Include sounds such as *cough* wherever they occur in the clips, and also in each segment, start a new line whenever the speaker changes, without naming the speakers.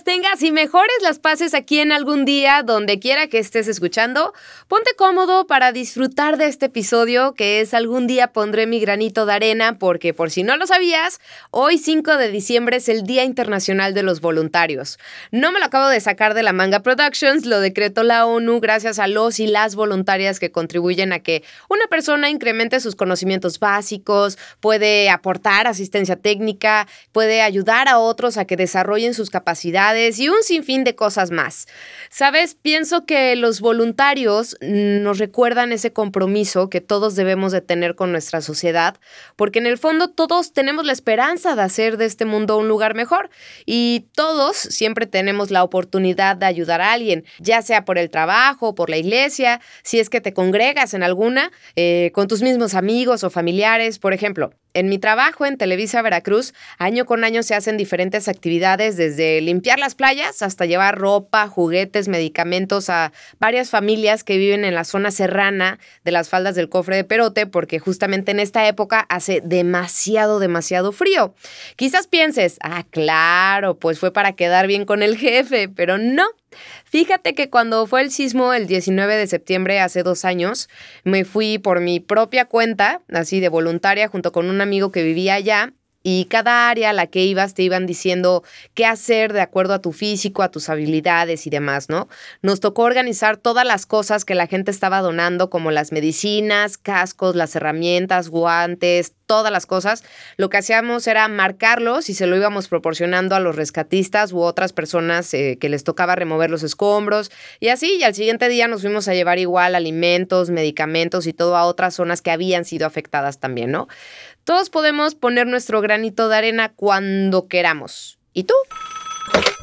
Las tengas y mejores las pases aquí en algún día, donde quiera que estés escuchando. Ponte cómodo para disfrutar de este episodio, que es algún día pondré mi granito de arena, porque por si no lo sabías, hoy 5 de diciembre es el Día Internacional de los Voluntarios. No me lo acabo de sacar de la Manga Productions, lo decretó la ONU gracias a los y las voluntarias que contribuyen a que una persona incremente sus conocimientos básicos, puede aportar asistencia técnica, puede ayudar a otros a que desarrollen sus capacidades y un sinfín de cosas más. Sabes, pienso que los voluntarios nos recuerdan ese compromiso que todos debemos de tener con nuestra sociedad, porque en el fondo todos tenemos la esperanza de hacer de este mundo un lugar mejor y todos siempre tenemos la oportunidad de ayudar a alguien, ya sea por el trabajo, por la iglesia, si es que te congregas en alguna, eh, con tus mismos amigos o familiares, por ejemplo. En mi trabajo en Televisa Veracruz, año con año se hacen diferentes actividades, desde limpiar las playas hasta llevar ropa, juguetes, medicamentos a varias familias que viven en la zona serrana de las faldas del cofre de Perote, porque justamente en esta época hace demasiado, demasiado frío. Quizás pienses, ah, claro, pues fue para quedar bien con el jefe, pero no. Fíjate que cuando fue el sismo el 19 de septiembre hace dos años, me fui por mi propia cuenta, así de voluntaria, junto con un amigo que vivía allá, y cada área a la que ibas te iban diciendo qué hacer de acuerdo a tu físico, a tus habilidades y demás, ¿no? Nos tocó organizar todas las cosas que la gente estaba donando, como las medicinas, cascos, las herramientas, guantes, todas las cosas. Lo que hacíamos era marcarlos y se lo íbamos proporcionando a los rescatistas u otras personas eh, que les tocaba remover los escombros. Y así, y al siguiente día nos fuimos a llevar igual alimentos, medicamentos y todo a otras zonas que habían sido afectadas también, ¿no? Todos podemos poner nuestro granito de arena cuando queramos. ¿Y tú?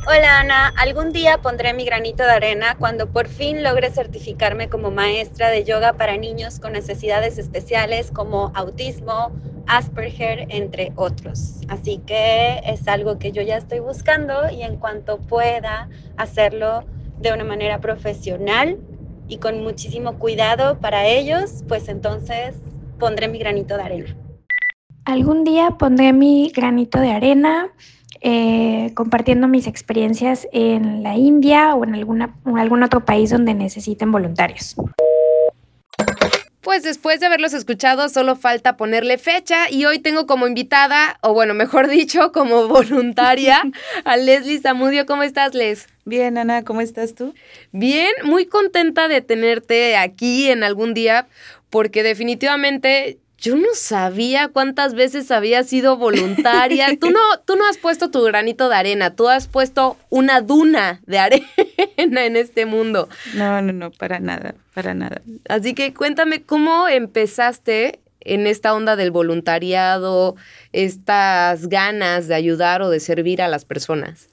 Hola Ana, algún día pondré mi granito de arena cuando por fin logre certificarme como maestra de yoga para niños con necesidades especiales como autismo, Asperger, entre otros. Así que es algo que yo ya estoy buscando y en cuanto pueda hacerlo de una manera profesional y con muchísimo cuidado para ellos, pues entonces pondré mi granito de arena.
Algún día pondré mi granito de arena eh, compartiendo mis experiencias en la India o en, alguna, en algún otro país donde necesiten voluntarios.
Pues después de haberlos escuchado, solo falta ponerle fecha y hoy tengo como invitada, o bueno, mejor *laughs* dicho, como voluntaria, a Leslie Zamudio. ¿Cómo estás, Les?
Bien, Ana, ¿cómo estás tú?
Bien, muy contenta de tenerte aquí en algún día, porque definitivamente yo no sabía cuántas veces había sido voluntaria. *laughs* tú no, tú no has puesto tu granito de arena, tú has puesto una duna de arena en este mundo.
No, no, no, para nada, para nada.
Así que cuéntame cómo empezaste en esta onda del voluntariado, estas ganas de ayudar o de servir a las personas.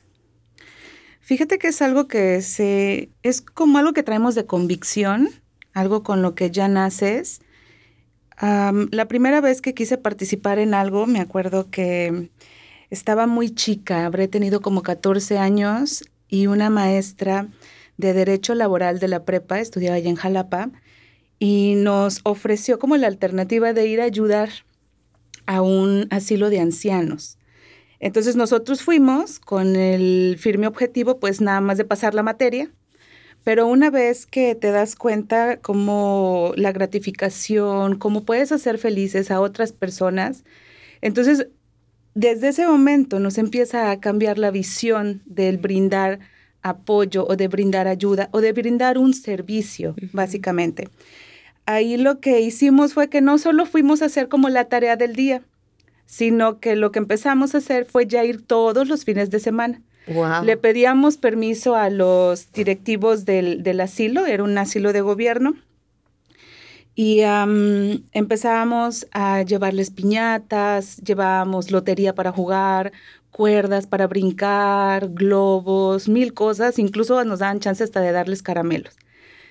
Fíjate que es algo que se es como algo que traemos de convicción, algo con lo que ya naces la primera vez que quise participar en algo, me acuerdo que estaba muy chica, habré tenido como 14 años y una maestra de Derecho Laboral de la prepa, estudiaba allá en Jalapa, y nos ofreció como la alternativa de ir a ayudar a un asilo de ancianos. Entonces nosotros fuimos con el firme objetivo, pues nada más de pasar la materia pero una vez que te das cuenta cómo la gratificación, cómo puedes hacer felices a otras personas, entonces desde ese momento nos empieza a cambiar la visión del brindar apoyo o de brindar ayuda o de brindar un servicio, básicamente. Ahí lo que hicimos fue que no solo fuimos a hacer como la tarea del día, sino que lo que empezamos a hacer fue ya ir todos los fines de semana Le pedíamos permiso a los directivos del, del asilo, era un asilo de gobierno, y empezábamos a llevarles piñatas, llevábamos lotería para jugar, cuerdas para brincar, globos, mil cosas, incluso nos daban chance hasta de darles caramelos.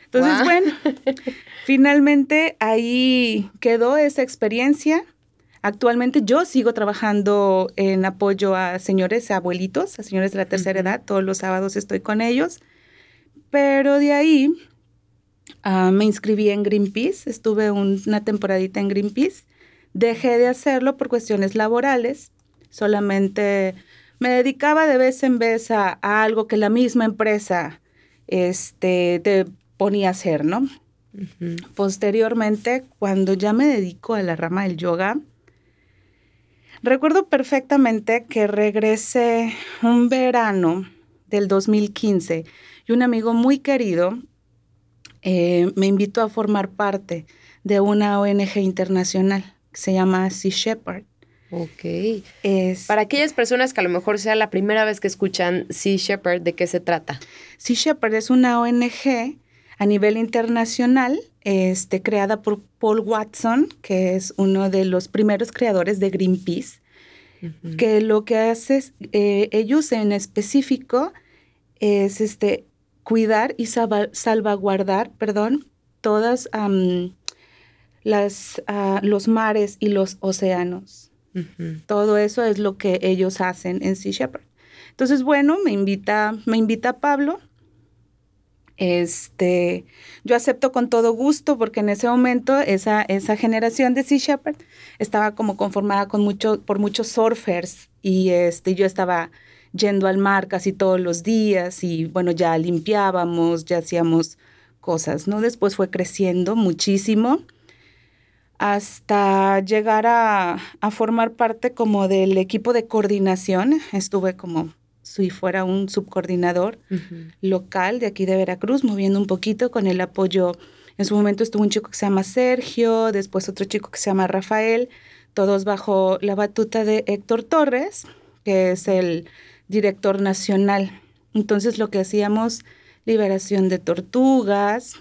Entonces, bueno, *laughs* finalmente ahí quedó esa experiencia. Actualmente yo sigo trabajando en apoyo a señores, a abuelitos, a señores de la tercera edad. Todos los sábados estoy con ellos. Pero de ahí ah, me inscribí en Greenpeace. Estuve una temporadita en Greenpeace. Dejé de hacerlo por cuestiones laborales. Solamente me dedicaba de vez en vez a, algo que la misma empresa este, te ponía a hacer, ¿no? Posteriormente, cuando ya me dedico a la rama del yoga, recuerdo perfectamente que regresé un verano del 2015 y un amigo muy querido eh, me invitó a formar parte de una ONG internacional que se llama Sea Shepherd.
Ok. Es, Para aquellas personas que a lo mejor sea la primera vez que escuchan Sea Shepherd, ¿de qué se trata?
Sea Shepherd es una ONG a nivel internacional, este, creada por Paul Watson, que es uno de los primeros creadores de Greenpeace, que lo que hace eh, ellos en específico es este, cuidar y salvaguardar, perdón, todas las, ah, los mares y los océanos. Todo eso es lo que ellos hacen en Sea Shepherd. Entonces, bueno, me invita, me invita Pablo este, yo acepto con todo gusto porque en ese momento esa, esa generación de Sea Shepherd estaba como conformada con mucho, por muchos surfers y este, yo estaba yendo al mar casi todos los días y bueno, ya limpiábamos, ya hacíamos cosas, ¿no? Después fue creciendo muchísimo hasta llegar a, a formar parte como del equipo de coordinación. Estuve como si fuera un subcoordinador local de aquí de Veracruz, moviendo un poquito con el apoyo. En su momento estuvo un chico que se llama Sergio, después otro chico que se llama Rafael, todos bajo la batuta de Héctor Torres, que es el director nacional. Entonces lo que hacíamos, liberación de tortugas,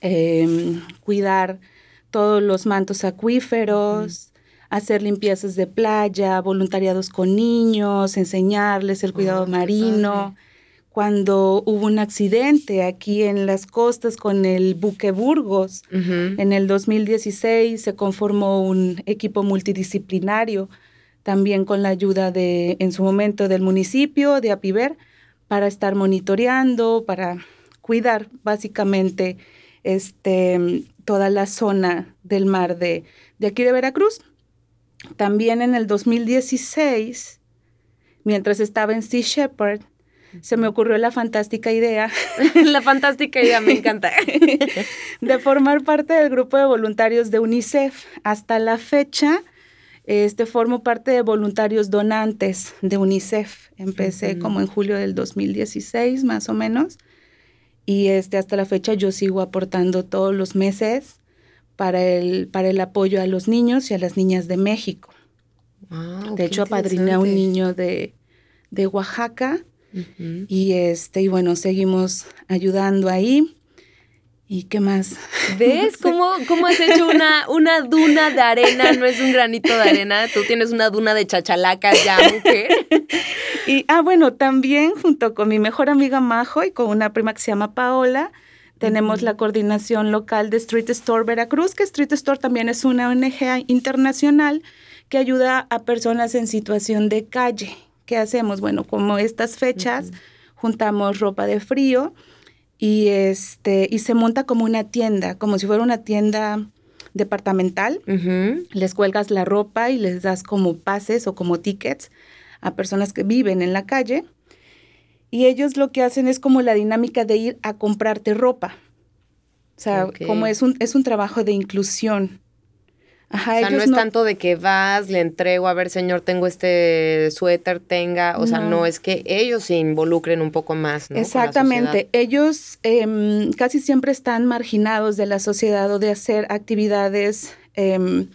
em, cuidar todos los mantos acuíferos, hacer limpiezas de playa, voluntariados con niños, enseñarles el cuidado marino. Cuando hubo un accidente aquí en las costas con el buque Burgos, en el 2016 se conformó un equipo multidisciplinario, también con la ayuda de, en su momento, del municipio de Apiver, para estar monitoreando, para cuidar básicamente este, toda la zona del mar de, de aquí de Veracruz. También en el 2016, mientras estaba en Sea Shepherd, se me ocurrió la fantástica idea. *laughs*
la fantástica idea, me *laughs* encanta.
de formar parte del grupo de voluntarios de UNICEF. Hasta la fecha, este, formo parte de voluntarios donantes de UNICEF. Empecé como en julio del 2016, más o menos. Y este, hasta la fecha yo sigo aportando todos los meses para el, para el apoyo a los niños y a las niñas de México. de hecho, apadriné a un niño de, de Oaxaca y, este, y bueno, seguimos ayudando ahí. ¿Y qué más?
¿Ves *laughs* cómo, cómo has hecho una, una duna de arena? No es un granito de arena, tú tienes una duna de chachalacas ya, mujer. *laughs*
Y, ah, bueno, también junto con mi mejor amiga Majo y con una prima que se llama Paola, tenemos la coordinación local de Street Store Veracruz, que Street Store también es una ONG internacional que ayuda a personas en situación de calle. ¿Qué hacemos? Bueno, como estas fechas, juntamos ropa de frío y, este, y se monta como una tienda, como si fuera una tienda departamental. Les cuelgas la ropa y les das como pases o como tickets a personas que viven en la calle y ellos lo que hacen es como la dinámica de ir a comprarte ropa. O sea, como es un, es un trabajo de inclusión.
Ajá, o sea, no es tanto de que vas, le entrego, a ver, señor, tengo este suéter, tenga, o sea, no es que ellos se involucren un poco más. ¿no?
Exactamente, ellos em, casi siempre están marginados de la sociedad o de hacer actividades em,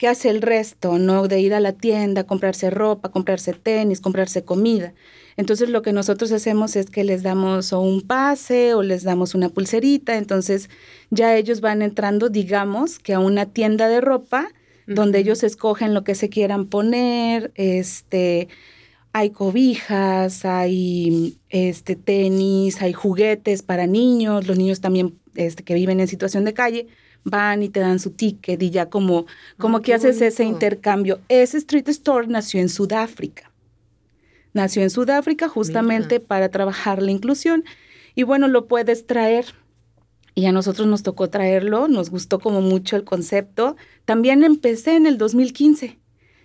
que hace el resto, ¿no? De ir a la tienda, comprarse ropa, comprarse tenis, comprarse comida. Entonces lo que nosotros hacemos es que les damos o un pase o les damos una pulserita, entonces ya ellos van entrando, digamos, que a una tienda de ropa donde ellos escogen lo que se quieran poner, este, hay cobijas, hay este, tenis, hay juguetes para niños, los niños también este, que viven en situación de calle van y te dan su ticket y ya como, como que haces ese intercambio. Ese street store nació en Sudáfrica. Nació en Sudáfrica justamente para trabajar la inclusión y bueno, lo puedes traer. Y a nosotros nos tocó traerlo, nos gustó como mucho el concepto. También empecé en el 2015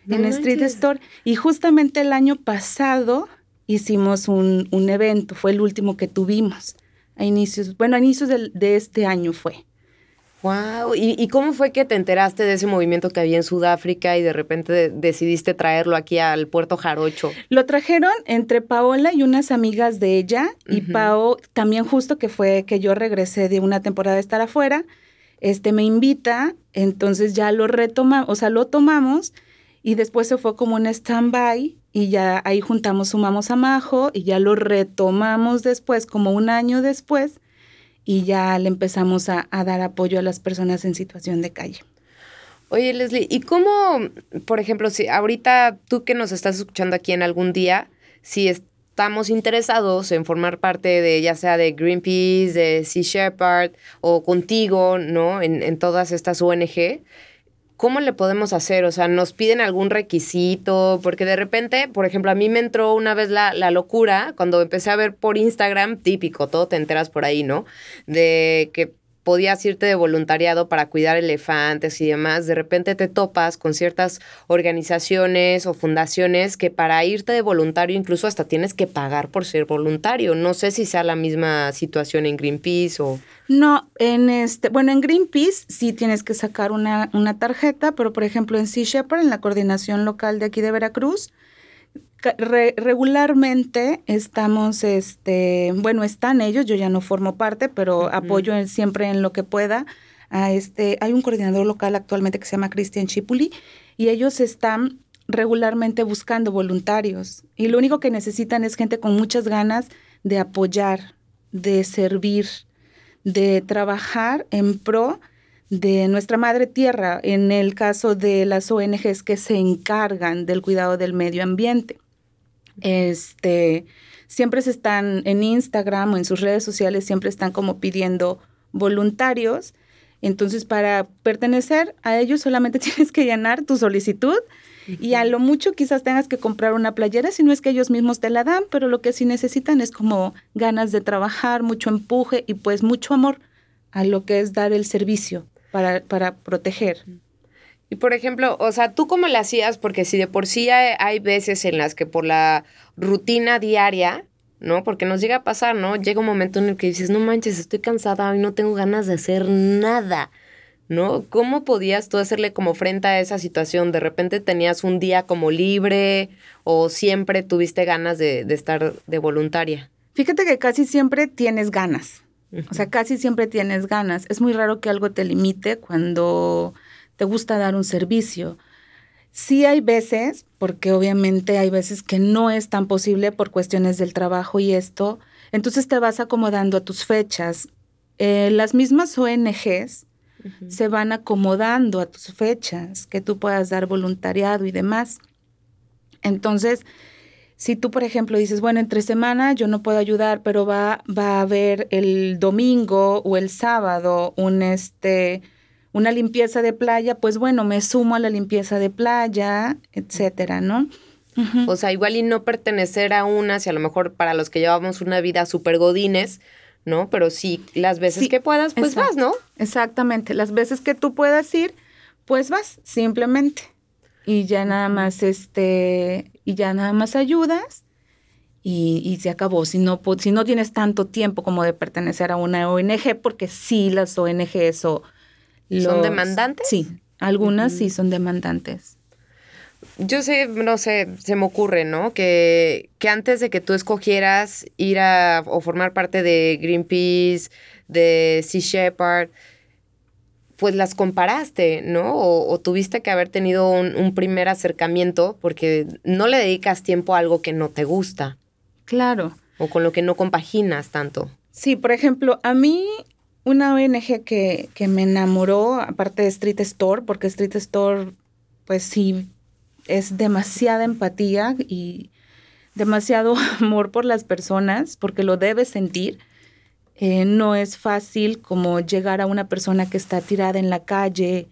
en Street Store. Y justamente el año pasado hicimos un, un, evento, fue el último que tuvimos. A inicios, bueno, a inicios de, este año fue.
Wow, ¿Y, cómo fue que te enteraste de ese movimiento que había en Sudáfrica y de repente decidiste traerlo aquí al puerto Jarocho?
Lo trajeron entre Paola y unas amigas de ella y Pao también justo que fue que yo regresé de una temporada de estar afuera, este me invita, entonces ya lo retomamos, o sea, lo tomamos y después se fue como un stand-by y ya ahí juntamos, sumamos a Majo y ya lo retomamos después, como un año después, y ya le empezamos a, dar apoyo a las personas en situación de calle.
Oye, Leslie, ¿y cómo, por ejemplo, si ahorita tú que nos estás escuchando aquí en algún día, si estamos interesados en formar parte de, ya sea de Greenpeace, de Sea Shepherd o contigo, ¿no? En, en todas estas ONG, ¿cómo le podemos hacer? O sea, ¿nos piden algún requisito? Porque de repente, por ejemplo, a mí me entró una vez la, la, locura cuando empecé a ver por Instagram, típico, todo te enteras por ahí, ¿no? De que podías irte de voluntariado para cuidar elefantes y demás, de repente te topas con ciertas organizaciones o fundaciones que para irte de voluntario incluso hasta tienes que pagar por ser voluntario. No sé si sea la misma situación en Greenpeace o...
No, en este, bueno, en Greenpeace sí tienes que sacar una, una tarjeta, pero por ejemplo en Sea Shepherd, en la coordinación local de aquí de Veracruz, regularmente estamos, este, bueno, están ellos, yo ya no formo parte, pero apoyo siempre en lo que pueda. A este, hay un coordinador local actualmente que se llama Cristian Chipuli y ellos están regularmente buscando voluntarios y lo único que necesitan es gente con muchas ganas de apoyar, de servir, de trabajar en pro de nuestra madre tierra, en el caso de las ONGs que se encargan del cuidado del medio ambiente. Este, siempre se están en Instagram o en sus redes sociales, siempre están como pidiendo voluntarios. Entonces, para pertenecer a ellos solamente *laughs* tienes que llenar tu solicitud y a lo mucho quizás tengas que comprar una playera, si no es que ellos mismos te la dan, pero lo que sí necesitan es como ganas de trabajar, mucho empuje y pues mucho amor a lo que es dar el servicio para, para proteger.
Y por ejemplo, o sea, ¿tú cómo le hacías? Porque si de por sí hay, veces en las que por la rutina diaria, ¿no? Porque nos llega a pasar, ¿no? Llega un momento en el que dices, no manches, estoy cansada y no tengo ganas de hacer nada, ¿no? ¿Cómo podías tú hacerle como frente a esa situación? ¿De repente tenías un día como libre o siempre tuviste ganas de, de estar de voluntaria?
Fíjate que casi siempre tienes ganas. O sea, casi siempre tienes ganas. Es muy raro que algo te limite cuando te gusta dar un servicio. Sí hay veces, porque obviamente hay veces que no es tan posible por cuestiones del trabajo y esto, entonces te vas acomodando a tus fechas. Eh, las mismas ONGs se van acomodando a tus fechas, que tú puedas dar voluntariado y demás. Entonces, si tú, por ejemplo, dices, bueno, entre semana yo no puedo ayudar, pero va, va a haber el domingo o el sábado un este una limpieza de playa, pues bueno, me sumo a la limpieza de playa, etcétera, ¿no?
O sea, igual y no pertenecer a una, si a lo mejor para los que llevamos una vida súper godines, ¿no? Pero sí, las veces que puedas, pues vas, ¿no?
Exactamente, las veces que tú puedas ir, pues vas, simplemente. Y ya nada más, este, y ya nada más ayudas y, y, se acabó. Si no, si no tienes tanto tiempo como de pertenecer a una ONG, porque sí las ONGs o
¿Son demandantes?
Sí, algunas sí son demandantes.
Yo sé, no sé, se me ocurre, ¿no? Que, que antes de que tú escogieras ir a o formar parte de Greenpeace, de Sea Shepherd, pues las comparaste, ¿no? O, tuviste que haber tenido un, un, primer acercamiento porque no le dedicas tiempo a algo que no te gusta.
Claro.
O con lo que no compaginas tanto.
Sí, por ejemplo, a mí una ONG que, que me enamoró, aparte de Street Store, porque Street Store, pues sí, es demasiada empatía y demasiado *laughs* amor por las personas, porque lo debes sentir. Eh, no es fácil como llegar a una persona que está tirada en la calle,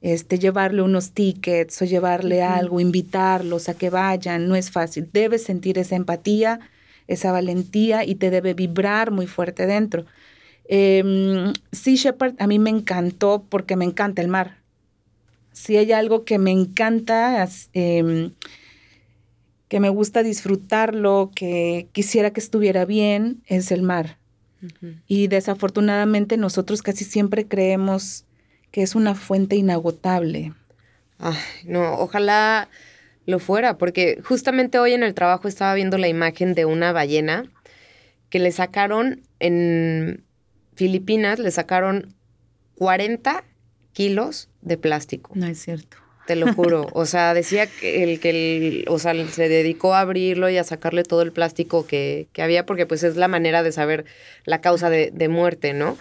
este, llevarle unos tickets o llevarle algo, invitarlos a que vayan, no es fácil. Debes sentir esa empatía, esa valentía y te debe vibrar muy fuerte dentro. Eh, sea Shepherd a mí me encantó porque me encanta el mar. Si hay algo que me encanta, em, que me gusta disfrutarlo, que quisiera que estuviera bien, es el mar. Y desafortunadamente nosotros casi siempre creemos que es una fuente inagotable.
Ay, no, ojalá lo fuera, porque justamente hoy en el trabajo estaba viendo la imagen de una ballena que le sacaron en Filipinas, le sacaron 40 kilos de plástico.
No es cierto.
Te lo juro. O sea, decía que el que el, o sea, se dedicó a abrirlo y a sacarle todo el plástico que, que había, porque pues es la manera de saber la causa de, de, muerte, ¿no?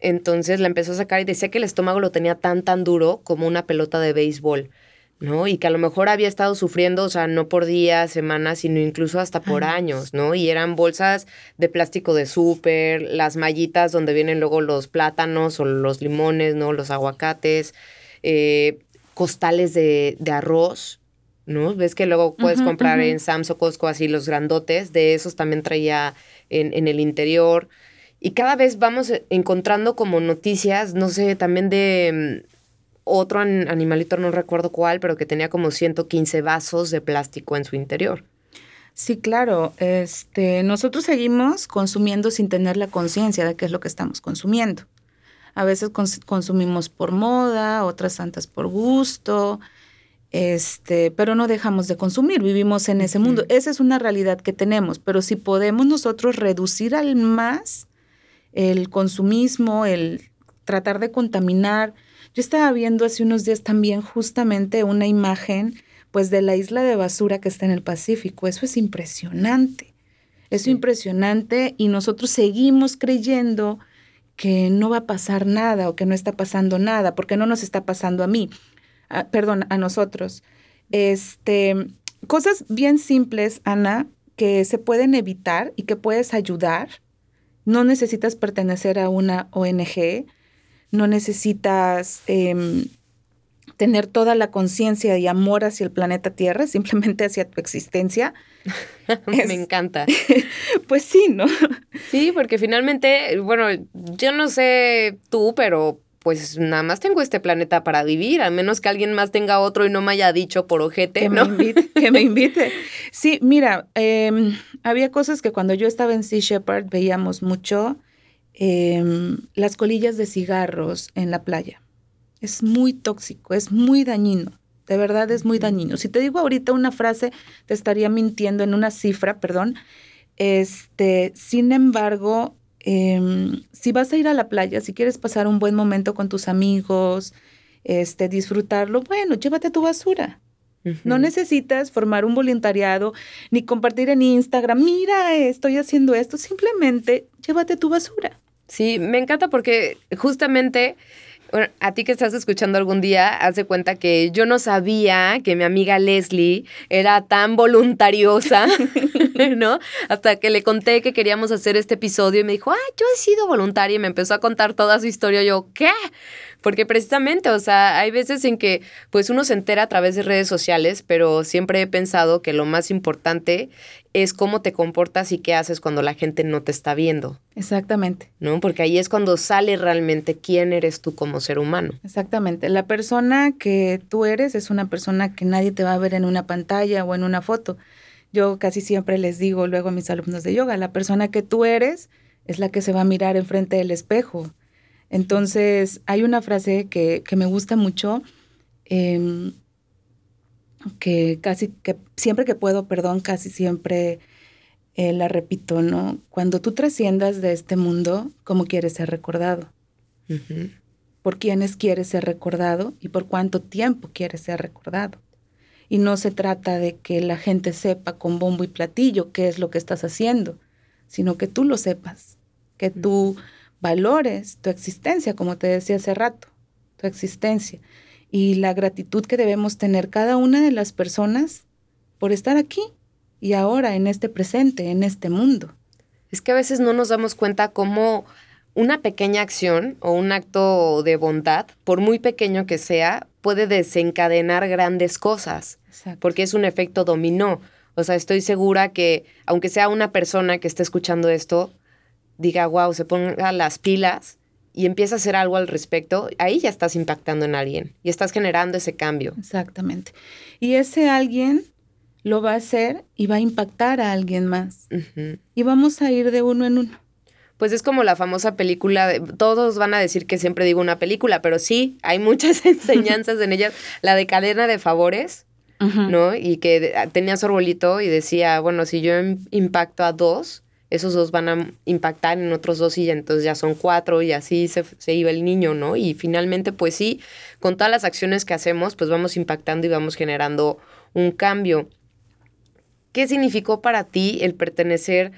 Entonces la empezó a sacar y decía que el estómago lo tenía tan, tan duro como una pelota de béisbol. ¿no? Y que a lo mejor había estado sufriendo, o sea, no por días, semanas, sino incluso hasta por años, ¿no? Y eran bolsas de plástico de súper, las mallitas donde vienen luego los plátanos o los limones, ¿no? Los aguacates, eh, costales de, de, arroz, ¿no? Ves que luego puedes comprar en Sam's o Costco así los grandotes, de esos también traía en, en el interior. Y cada vez vamos encontrando como noticias, no sé, también de otro animalito, no recuerdo cuál, pero que tenía como 115 vasos de plástico en su interior.
Sí, claro. Este, nosotros seguimos consumiendo sin tener la conciencia de qué es lo que estamos consumiendo. A veces cons consumimos por moda, otras tantas por gusto, este, pero no dejamos de consumir, vivimos en ese mundo. Esa es una realidad que tenemos, pero si podemos nosotros reducir al más el consumismo, el tratar de contaminar, yo estaba viendo hace unos días también justamente una imagen pues de la isla de basura que está en el Pacífico. Eso es impresionante. Eso es impresionante y nosotros seguimos creyendo que no va a pasar nada o que no está pasando nada, porque no nos está pasando a mí, perdón, a nosotros. Este, cosas bien simples, Ana, que se pueden evitar y que puedes ayudar. No necesitas pertenecer a una ONG, no necesitas em, tener toda la conciencia y amor hacia el planeta Tierra, *laughs* simplemente hacia tu existencia. *laughs*
Me encanta. *laughs*
pues sí, ¿no?
Sí, porque finalmente, bueno, yo no sé tú, pero pues nada más tengo este planeta para vivir, a menos que alguien más tenga otro y no me haya dicho por ojete,
que
¿no?
Me invite, que me invite. Sí, mira, eh, había cosas que cuando yo estaba en Sea Shepherd veíamos mucho eh, las colillas de cigarros en la playa. Es muy tóxico, es muy dañino. De verdad es muy dañino. Si te digo ahorita una frase, te estaría mintiendo en una cifra, perdón. Este, sin embargo, eh, si vas a ir a la playa, si quieres pasar un buen momento con tus amigos, este, disfrutarlo, bueno, llévate tu basura. Uh -huh. No necesitas formar un voluntariado ni compartir en Instagram, mira, estoy haciendo esto, simplemente llévate tu basura.
Sí, me encanta porque justamente bueno, a ti que estás escuchando algún día, haz de cuenta que yo no sabía que mi amiga Leslie era tan voluntariosa, *laughs* ¿no? Hasta que le conté que queríamos hacer este episodio y me dijo, ah, yo he sido voluntaria y me empezó a contar toda su historia. Yo, ¿qué? Porque precisamente, o sea, hay veces en que pues uno se entera a través de redes sociales, pero siempre he pensado que lo más importante es cómo te comportas y qué haces cuando la gente no te está viendo.
Exactamente.
¿No? Porque ahí es cuando sale realmente quién eres tú como ser humano.
Exactamente. La persona que tú eres es una persona que nadie te va a ver en una pantalla o en una foto. Yo casi siempre les digo luego a mis alumnos de yoga, la persona que tú eres es la que se va a mirar enfrente del espejo. Entonces, hay una frase que, que me gusta mucho, eh, que casi, que siempre que puedo, perdón, casi siempre eh, la repito, ¿no? Cuando tú trasciendas de este mundo, ¿cómo quieres ser recordado? Uh -huh. ¿Por quiénes quieres ser recordado y por cuánto tiempo quieres ser recordado? Y no se trata de que la gente sepa con bombo y platillo qué es lo que estás haciendo, sino que tú lo sepas, que tú valores tu existencia, como te decía hace rato, tu existencia y la gratitud que debemos tener cada una de las personas por estar aquí y ahora en este presente, en este mundo.
Es que a veces no nos damos cuenta cómo una pequeña acción o un acto de bondad, por muy pequeño que sea, puede desencadenar grandes cosas, porque es un efecto dominó. O sea, estoy segura que aunque sea una persona que esté escuchando esto, diga, wow, se ponga las pilas y empieza a hacer algo al respecto, ahí ya estás impactando en alguien y estás generando ese cambio.
Exactamente. Y ese alguien lo va a hacer y va a impactar a alguien más. Y vamos a ir de uno en uno.
Pues es como la famosa película, de, todos van a decir que siempre digo una película, pero sí, hay muchas *laughs* enseñanzas en ella. La de cadena de favores, ¿no? Y que tenía su arbolito y decía, bueno, si yo impacto a dos, esos dos van a impactar en otros dos y entonces ya son cuatro y así se, se, iba el niño, ¿no? Y finalmente, pues sí, con todas las acciones que hacemos, pues vamos impactando y vamos generando un cambio. ¿Qué significó para ti el pertenecer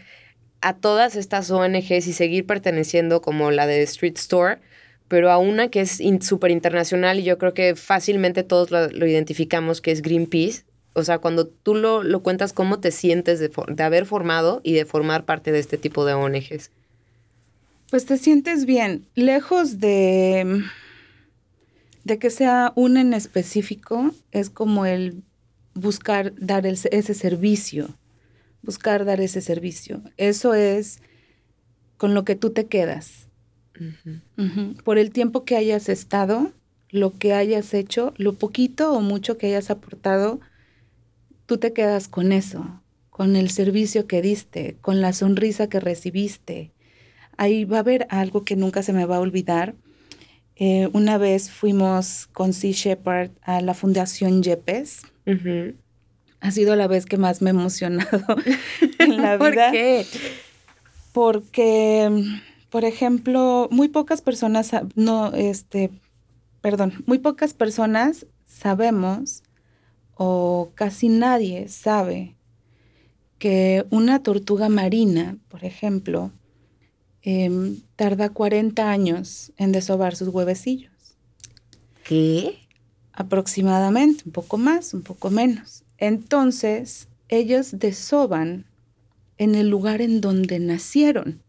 a todas estas ONGs y seguir perteneciendo como la de Street Store, pero a una que es súper internacional y yo creo que fácilmente todos lo identificamos, que es Greenpeace? O sea, cuando tú lo, lo cuentas, ¿cómo te sientes de, de, haber formado y de formar parte de este tipo de ONGs?
Pues te sientes bien, lejos de, de que sea una en específico, es como el buscar dar el, ese servicio, buscar dar ese servicio. Eso es con lo que tú te quedas. Por el tiempo que hayas estado, lo que hayas hecho, lo poquito o mucho que hayas aportado, tú te quedas con eso, con el servicio que diste, con la sonrisa que recibiste. Ahí va a haber algo que nunca se me va a olvidar. Eh, una vez fuimos con Sea Shepherd a la Fundación Yepes. Ha sido la vez que más me he emocionado *laughs* en la vida.
¿Por qué?
Porque, por ejemplo, muy pocas personas, no, este, perdón, muy pocas personas sabemos o casi nadie sabe que una tortuga marina, por ejemplo, em, tarda 40 años en desovar sus huevecillos.
¿Qué?
Aproximadamente, un poco más, un poco menos. Entonces, ellos desoban en el lugar en donde nacieron.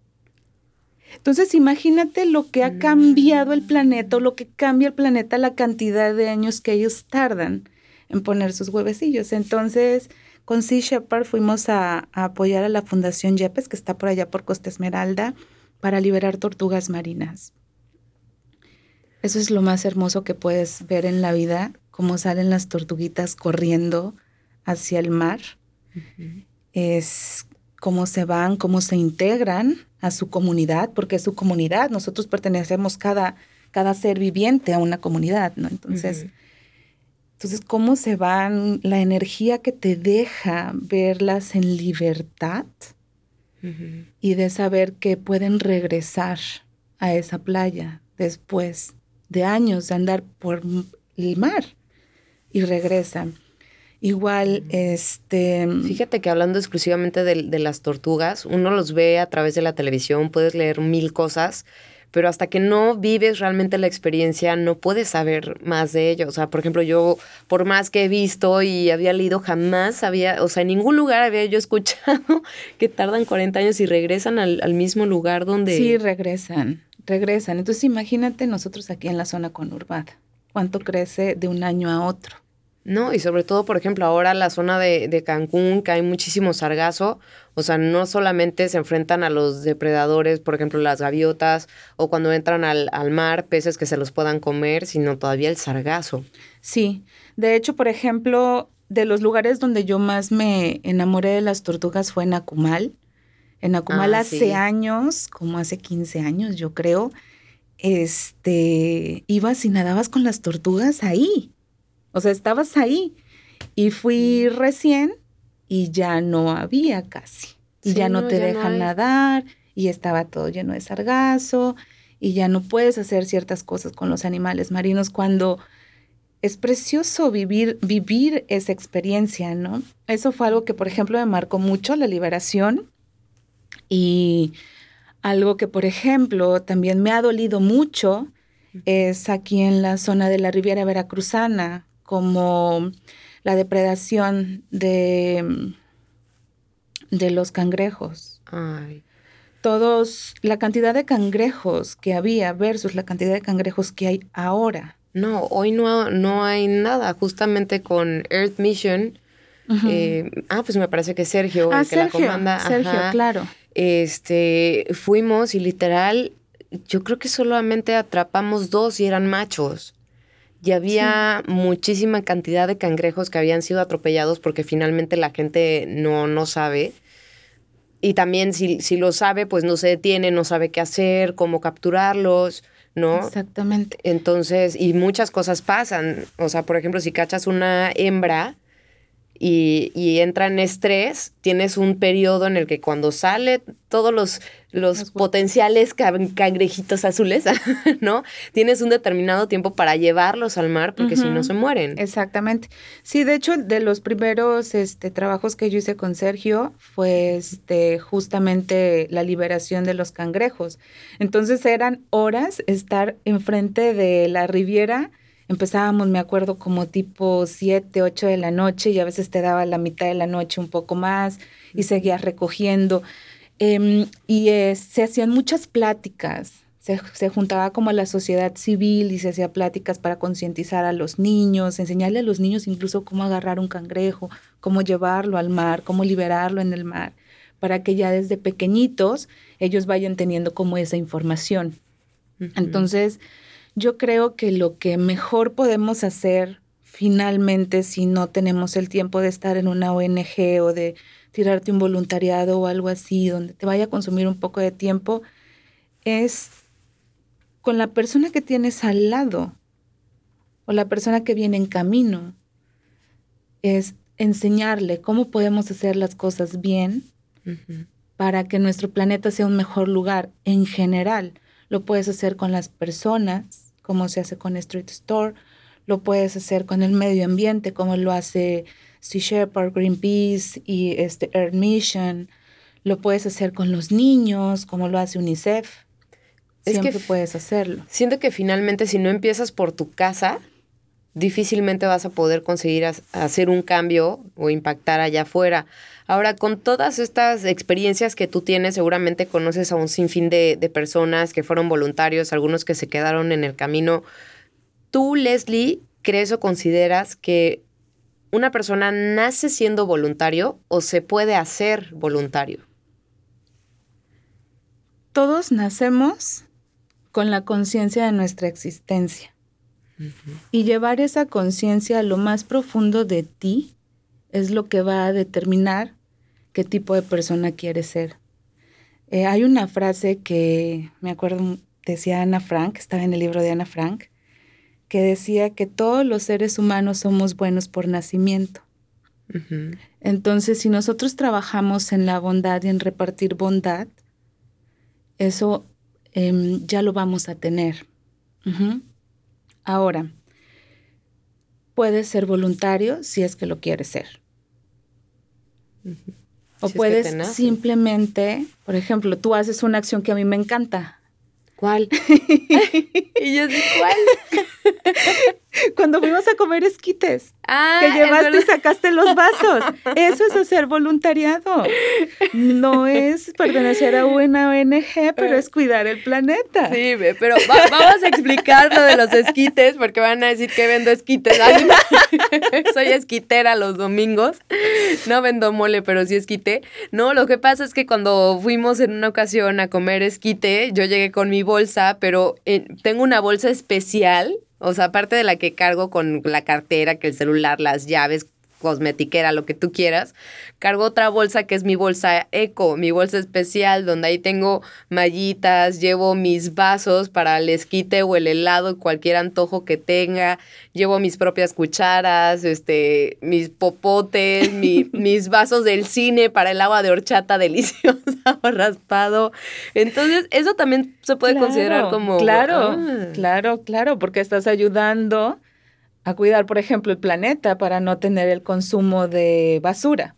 Entonces, imagínate lo que ha cambiado el planeta o lo que cambia el planeta, la cantidad de años que ellos tardan en poner sus huevecillos. Entonces, con Sea Shepherd fuimos a, apoyar a la Fundación Yepes, que está por allá por Costa Esmeralda, para liberar tortugas marinas. Eso es lo más hermoso que puedes ver en la vida, cómo salen las tortuguitas corriendo hacia el mar. Es cómo se van, cómo se integran a su comunidad, porque es su comunidad. Nosotros pertenecemos cada, cada ser viviente a una comunidad, ¿no? Entonces, entonces, ¿cómo se van la energía que te deja verlas en libertad y de saber que pueden regresar a esa playa después de años de andar por el mar y regresan? Igual, este...
Fíjate que hablando exclusivamente de, de, las tortugas, uno los ve a través de la televisión, puedes leer mil cosas, pero hasta que no vives realmente la experiencia no puedes saber más de ello. O sea, por ejemplo, yo, por más que he visto y había leído, jamás había, o sea, en ningún lugar había yo escuchado *laughs* que tardan 40 años y regresan al, al mismo lugar donde...
Sí, regresan, regresan. Entonces imagínate nosotros aquí en la zona conurbada, cuánto crece de un año a otro.
No, y sobre todo, por ejemplo, ahora la zona de, de, Cancún, que hay muchísimo sargazo, o sea, no solamente se enfrentan a los depredadores, por ejemplo, las gaviotas, o cuando entran al, al mar, peces que se los puedan comer, sino todavía el sargazo.
Sí, de hecho, por ejemplo, de los lugares donde yo más me enamoré de las tortugas fue en Acumal. En Acumal ah, hace sí. años, como hace 15 años, yo creo, este, ibas y nadabas con las tortugas ahí. O sea, estabas ahí y fui recién y ya no había casi. Y sí, ya no te ya dejan no nadar y estaba todo lleno de sargazo y ya no puedes hacer ciertas cosas con los animales marinos cuando es precioso vivir, vivir esa experiencia, ¿no? Eso fue algo que, por ejemplo, me marcó mucho la liberación y algo que, por ejemplo, también me ha dolido mucho es aquí en la zona de la Riviera Veracruzana, como la depredación de, de los cangrejos. Todos, la cantidad de cangrejos que había versus la cantidad de cangrejos que hay ahora.
No, hoy no, no hay nada. Justamente con Earth Mission. Eh, ah, pues me parece que Sergio,
ah,
el que la comanda.
Sergio, claro.
Este, fuimos y literal, yo creo que solamente atrapamos dos y eran machos. Y había muchísima cantidad de cangrejos que habían sido atropellados porque finalmente la gente no, no sabe. Y también si, si lo sabe, pues no se detiene, no sabe qué hacer, cómo capturarlos, ¿no?
Exactamente.
Entonces, y muchas cosas pasan. O sea, por ejemplo, si cachas una hembra, y, entra en estrés, tienes un periodo en el que cuando sale todos los, los potenciales cangrejitos azules, *laughs* ¿no? Tienes un determinado tiempo para llevarlos al mar porque si no se mueren.
Exactamente. Sí, de hecho, de los primeros este, trabajos que yo hice con Sergio fue este, justamente la liberación de los cangrejos. Entonces eran horas estar enfrente de la riviera Empezábamos, me acuerdo, como tipo 7, 8 de la noche y a veces te daba la mitad de la noche un poco más y seguías recogiendo. Em, y se hacían muchas pláticas, se, se, juntaba como la sociedad civil y se hacía pláticas para concientizar a los niños, enseñarle a los niños incluso cómo agarrar un cangrejo, cómo llevarlo al mar, cómo liberarlo en el mar, para que ya desde pequeñitos ellos vayan teniendo como esa información. Entonces, yo creo que lo que mejor podemos hacer finalmente si no tenemos el tiempo de estar en una ONG o de tirarte un voluntariado o algo así, donde te vaya a consumir un poco de tiempo, es con la persona que tienes al lado o la persona que viene en camino, es enseñarle cómo podemos hacer las cosas bien para que nuestro planeta sea un mejor lugar en general. Lo puedes hacer con las personas, como se hace con Street Store, lo puedes hacer con el medio ambiente, como lo hace Sea Shepherd, Greenpeace y este Earth Mission, lo puedes hacer con los niños, como lo hace UNICEF. Es Siempre que puedes hacerlo.
Siento que finalmente si no empiezas por tu casa, difícilmente vas a poder conseguir hacer un cambio o impactar allá afuera. Ahora, con todas estas experiencias que tú tienes, seguramente conoces a un sinfín de, de personas que fueron voluntarios, algunos que se quedaron en el camino. ¿Tú, Leslie, crees o consideras que una persona nace siendo voluntario o se puede hacer voluntario?
Todos nacemos con la conciencia de nuestra existencia. Y llevar esa conciencia a lo más profundo de ti es lo que va a determinar qué tipo de persona quieres ser. Eh, hay una frase que me acuerdo, decía Ana Frank, estaba en el libro de Ana Frank, que decía que todos los seres humanos somos buenos por nacimiento. Entonces, si nosotros trabajamos en la bondad y en repartir bondad, eso em, ya lo vamos a tener. Ahora, puedes ser voluntario si es que lo quieres ser. O puedes simplemente, por ejemplo, tú haces una acción que a mí me encanta.
¿Cuál? *laughs* *laughs*
y yo sí, ¿cuál? *laughs* *laughs* Cuando fuimos a comer esquites, ah, que llevaste y sacaste los vasos. Eso es hacer voluntariado. No *laughs* es pertenecer a una ONG, pero es cuidar el planeta.
Sí, pero vamos a explicar lo de los esquites, porque van a decir que vendo esquites. *laughs* Soy esquitera los domingos. No vendo mole, pero sí esquite. No, lo que pasa es que cuando fuimos en una ocasión a comer esquite, yo llegué con mi bolsa, pero eh, tengo una bolsa especial o sea, aparte de la que cargo con la cartera, que el celular, las llaves, cosmetiquera, lo que tú quieras, cargo otra bolsa que es mi bolsa eco, mi bolsa especial, donde ahí tengo mallitas, llevo mis vasos para el esquite o el helado, cualquier antojo que tenga, llevo mis propias cucharas, este, mis popotes, *laughs* mis vasos del cine para el agua de horchata deliciosa *laughs* o raspado. Entonces, eso también se puede considerar como...
Claro, ah. claro, claro, porque estás ayudando a cuidar, por ejemplo, el planeta para no tener el consumo de basura.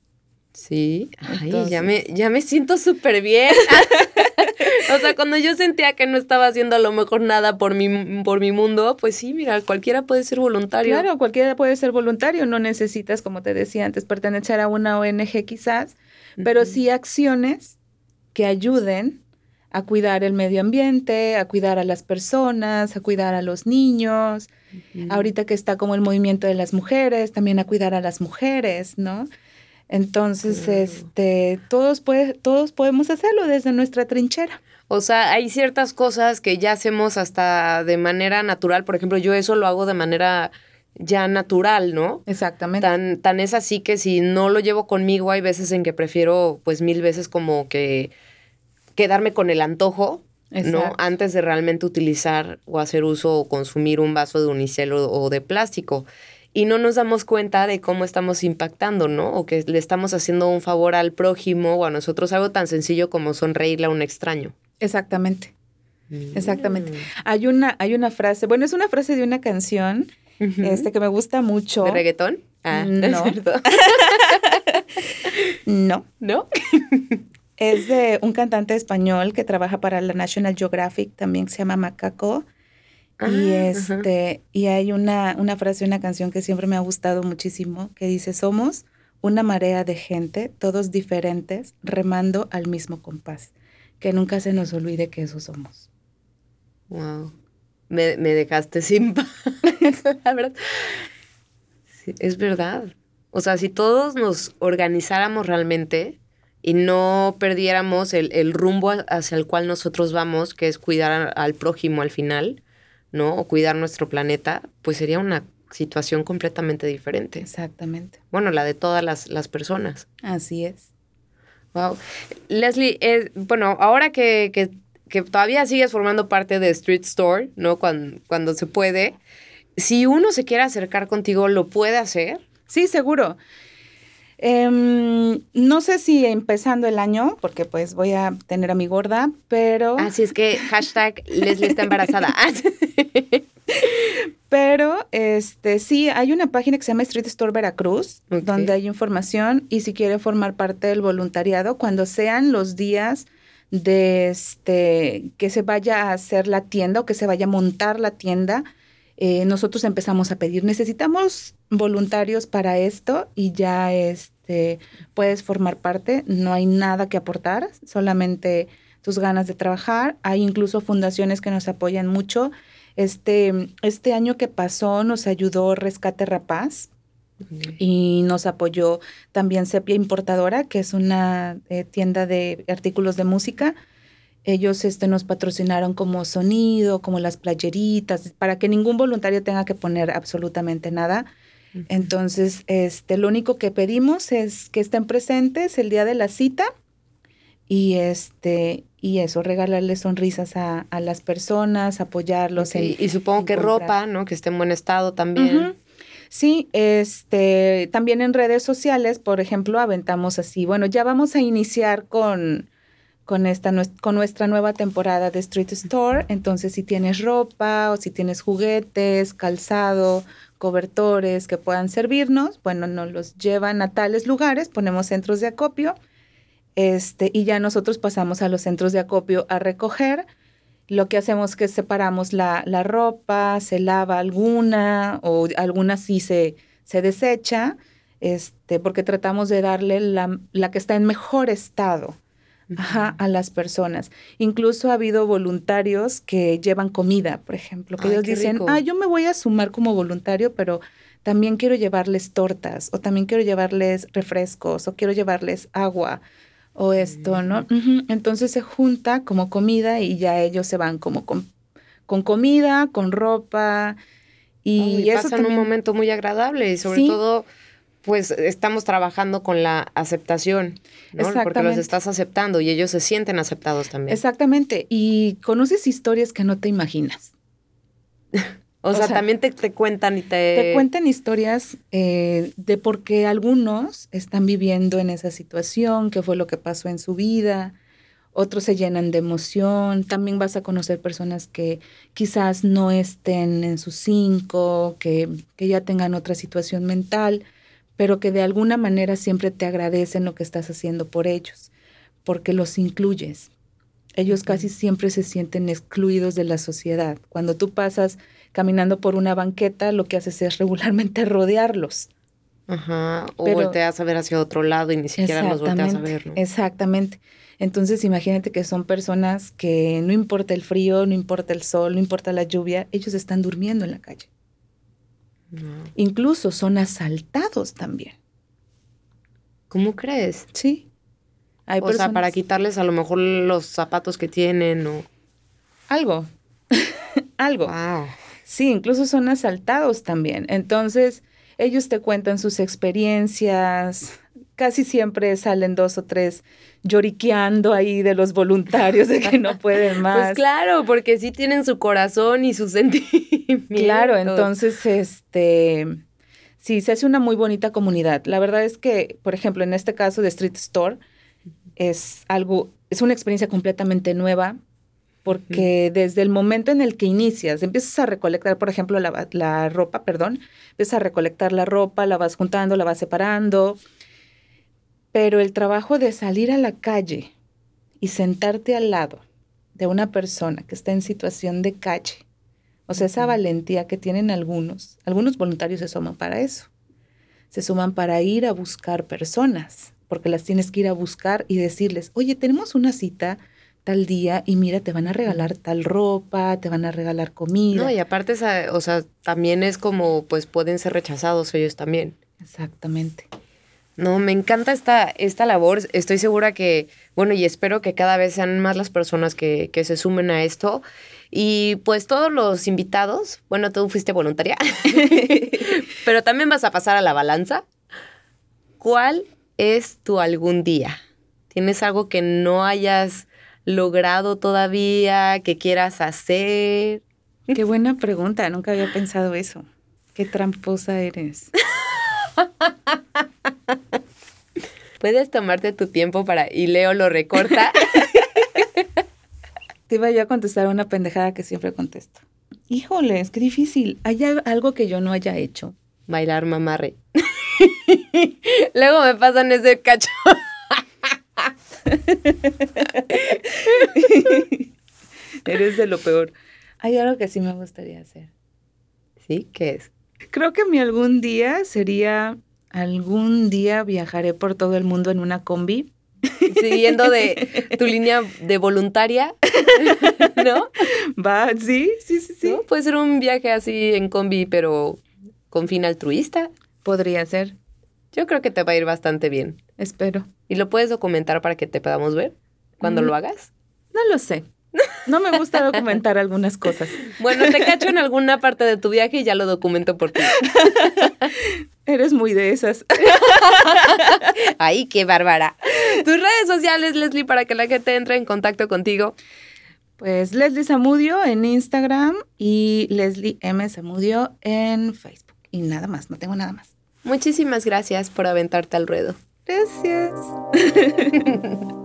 Sí, Ay, ya, me, ya me siento súper bien. *laughs* o sea, cuando yo sentía que no estaba haciendo a lo mejor nada por mi, por mi mundo, pues sí, mira, cualquiera puede ser voluntario.
Claro, cualquiera puede ser voluntario. No necesitas, como te decía antes, pertenecer a una ONG quizás, pero sí acciones que ayuden a cuidar el medio ambiente, a cuidar a las personas, a cuidar a los niños. Ahorita que está como el movimiento de las mujeres, también a cuidar a las mujeres, ¿no? Entonces, este, todos, puede, todos podemos hacerlo desde nuestra trinchera.
O sea, hay ciertas cosas que ya hacemos hasta de manera natural. Por ejemplo, yo eso lo hago de manera ya natural, ¿no?
Exactamente.
Tan, tan es así que si no lo llevo conmigo, hay veces en que prefiero, pues mil veces como que quedarme con el antojo, ¿no? Antes de realmente utilizar o hacer uso o consumir un vaso de unicel o de plástico y no nos damos cuenta de cómo estamos impactando, ¿no? O que le estamos haciendo un favor al prójimo o a nosotros, algo tan sencillo como sonreírle a un extraño.
Exactamente. Mm. Exactamente. Hay una, hay una frase, bueno, es una frase de una canción este, que me gusta mucho.
¿De reggaetón?
Ah, no. *laughs* *laughs* no.
¿No? *laughs*
es de un cantante español que trabaja para la National Geographic, también se llama Macaco y ah, este, y hay una, una frase, una canción que siempre me ha gustado muchísimo, que dice, somos una marea de gente, todos diferentes, remando al mismo compás. Que nunca se nos olvide que eso somos.
Wow. Me, dejaste sin *laughs* paz. La verdad. es verdad. O sea, si todos nos organizáramos realmente y no perdiéramos el, el rumbo hacia el cual nosotros vamos, que es cuidar al prójimo al final, ¿no? O cuidar nuestro planeta, pues sería una situación completamente diferente.
Exactamente.
Bueno, la de todas las, personas.
Así es.
Wow. Leslie, bueno, ahora que, que, todavía sigues formando parte de Street Store, ¿no? Cuando, cuando se puede, si uno se quiere acercar contigo, ¿lo puede hacer?
Sí, seguro. Em, no sé si empezando el año, porque pues voy a tener a mi gorda, pero...
Así es que hashtag Leslie está embarazada. *laughs* *laughs*
pero este sí, hay una página que se llama Street Store Veracruz, donde hay información y si quiere formar parte del voluntariado, cuando sean los días de este que se vaya a hacer la tienda o que se vaya a montar la tienda, eh, nosotros empezamos a pedir, necesitamos voluntarios para esto y ya este, puedes formar parte, no hay nada que aportar, solamente tus ganas de trabajar. Hay incluso fundaciones que nos apoyan mucho. Este, este año que pasó nos ayudó Rescate Rapaz, y nos apoyó también Sepia Importadora, que es una eh, tienda de artículos de música. Ellos este, nos patrocinaron como sonido, como las playeritas, para que ningún voluntario tenga que poner absolutamente nada. Entonces, este, lo único que pedimos es que estén presentes el día de la cita y este y eso, regalarles sonrisas a, las personas, apoyarlos.
y supongo que ropa, ¿no? Que esté en buen estado también.
Sí, este, también en redes sociales, por ejemplo, aventamos así, bueno, ya vamos a iniciar con con, esta, con nuestra nueva temporada de Street Store. Entonces, si tienes ropa o si tienes juguetes, calzado, cobertores que puedan servirnos, bueno, nos los llevan a tales lugares, ponemos centros de acopio, este, y ya nosotros pasamos a los centros de acopio a recoger. Lo que hacemos es que separamos la, la ropa, se lava alguna o alguna sí se, se desecha, este, porque tratamos de darle la, la que está en mejor estado a las personas. Incluso ha habido voluntarios que llevan comida, por ejemplo, que ellos dicen, ah, yo me voy a sumar como voluntario, pero también quiero llevarles tortas, o también quiero llevarles refrescos, o quiero llevarles agua, o esto, ¿no? Entonces se junta como comida y ya ellos se van como con, con comida, con ropa. Y,
eso pasan un momento muy agradable y sobre todo pues estamos trabajando con la aceptación, ¿no? Porque los estás aceptando y ellos se sienten aceptados también.
Exactamente. Y conoces historias que no te imaginas. *laughs*
o, sea, también te, cuentan y te...
Te cuentan historias eh, de por qué algunos están viviendo en esa situación, qué fue lo que pasó en su vida, otros se llenan de emoción, también vas a conocer personas que quizás no estén en sus cinco, que, que ya tengan otra situación mental, pero que de alguna manera siempre te agradecen lo que estás haciendo por ellos, porque los incluyes. Ellos casi siempre se sienten excluidos de la sociedad. Cuando tú pasas caminando por una banqueta, lo que haces es regularmente *laughs* rodearlos.
Ajá, o volteas a ver hacia otro lado y ni siquiera los volteas a ver.
Exactamente. Entonces imagínate que son personas que no importa el frío, no importa el sol, no importa la lluvia, ellos están durmiendo en la calle. Incluso son asaltados también.
¿Cómo crees?
Sí.
Hay o sea, para quitarles a lo mejor los zapatos que tienen o...
Algo. *laughs* Algo. Wow. Sí, incluso son asaltados también. Entonces, ellos te cuentan sus experiencias, casi siempre salen dos o tres lloriqueando ahí de los voluntarios de que no *laughs* pueden pues más.
Pues claro, porque sí tienen su corazón y sus *laughs* sentimientos.
Claro, entonces, este, sí, se hace una muy bonita comunidad. La verdad es que, por ejemplo, en este caso de Street Store, es algo, es una experiencia completamente nueva porque desde el momento en el que inicias, empiezas a recolectar, por ejemplo, la, la, ropa, perdón, empiezas a recolectar la ropa, la vas juntando, la vas separando, pero el trabajo de salir a la calle y sentarte al lado de una persona que está en situación de calle, o sea, esa valentía que tienen algunos, algunos voluntarios se suman para eso, se suman para ir a buscar personas, porque las tienes que ir a buscar y decirles, oye, tenemos una cita tal día y mira, te van a regalar tal ropa, te van a regalar comida.
No, y aparte, o sea, también es como, pues pueden ser rechazados ellos también.
Exactamente.
No, me encanta esta, esta labor. Estoy segura que, bueno, y espero que cada vez sean más las personas que, que se sumen a esto. Y pues todos los invitados, bueno, tú fuiste voluntaria, *laughs* pero también vas a pasar a la balanza. ¿Cuál es tu algún día? ¿Tienes algo que no hayas logrado todavía, que quieras hacer?
Qué buena pregunta, nunca había pensado eso. Qué tramposa eres. *laughs*
Puedes tomarte tu tiempo para y Leo lo recorta. *laughs*
Te iba yo a contestar una pendejada que siempre contesto. Híjole, es que difícil. ¿Hay algo que yo no haya hecho?
Bailar mamarre. *laughs* Luego me pasan ese cacho. *laughs*
Eres de lo peor. Hay algo que sí me gustaría hacer.
¿Sí? ¿Qué es?
Creo que mi algún día sería, algún día viajaré por todo el mundo en una combi. *laughs*
Siguiendo de tu línea de voluntaria, *laughs* ¿no?
Va, sí, sí, sí, sí.
Puede ser un viaje así en combi, pero con fin altruista.
Podría ser.
Yo creo que te va a ir bastante bien.
Espero.
¿Y lo puedes documentar para que te podamos ver cuando lo hagas?
No lo sé. No me gusta documentar algunas cosas.
Bueno, te cacho en alguna parte de tu viaje y ya lo documento por ti.
Eres muy de esas.
Ay, qué bárbara. Tus redes sociales, Leslie, para que la gente entre en contacto contigo.
Pues Leslie Zamudio en Instagram y Leslie M. Zamudio en Facebook. Y nada más, no tengo nada más.
Muchísimas gracias por aventarte al ruedo.
Gracias. *laughs*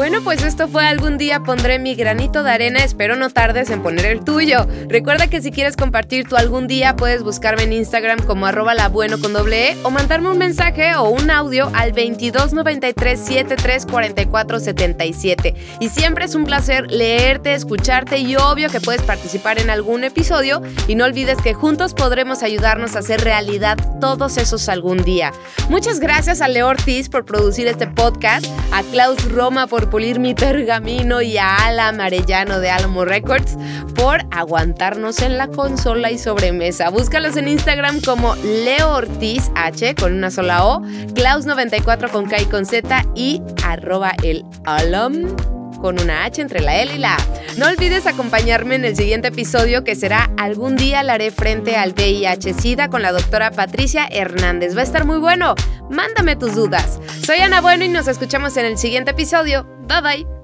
Bueno, pues esto fue algún día pondré mi granito de arena, espero no tardes en poner el tuyo. Recuerda que si quieres compartir tu algún día puedes buscarme en Instagram como arroba la bueno con doble e o mandarme un mensaje o un audio al 2293 73 77. Y siempre es un placer leerte, escucharte y obvio que puedes participar en algún episodio y no olvides que juntos podremos ayudarnos a hacer realidad todos esos algún día. Muchas gracias a Leo Ortiz por producir este podcast, a Klaus Roma por pulir mi pergamino y a Ala Marellano de Alamo Records por aguantarnos en la consola y sobremesa. Búscalos en Instagram como Leo Ortiz H con una sola O, Klaus94 con K y con Z y arroba el alum con una H entre la L y la A. No olvides acompañarme en el siguiente episodio que será Algún día la haré frente al VIH-Sida con la doctora Patricia Hernández. Va a estar muy bueno. Mándame tus dudas. Soy Ana Bueno y nos escuchamos en el siguiente episodio. Bye bye.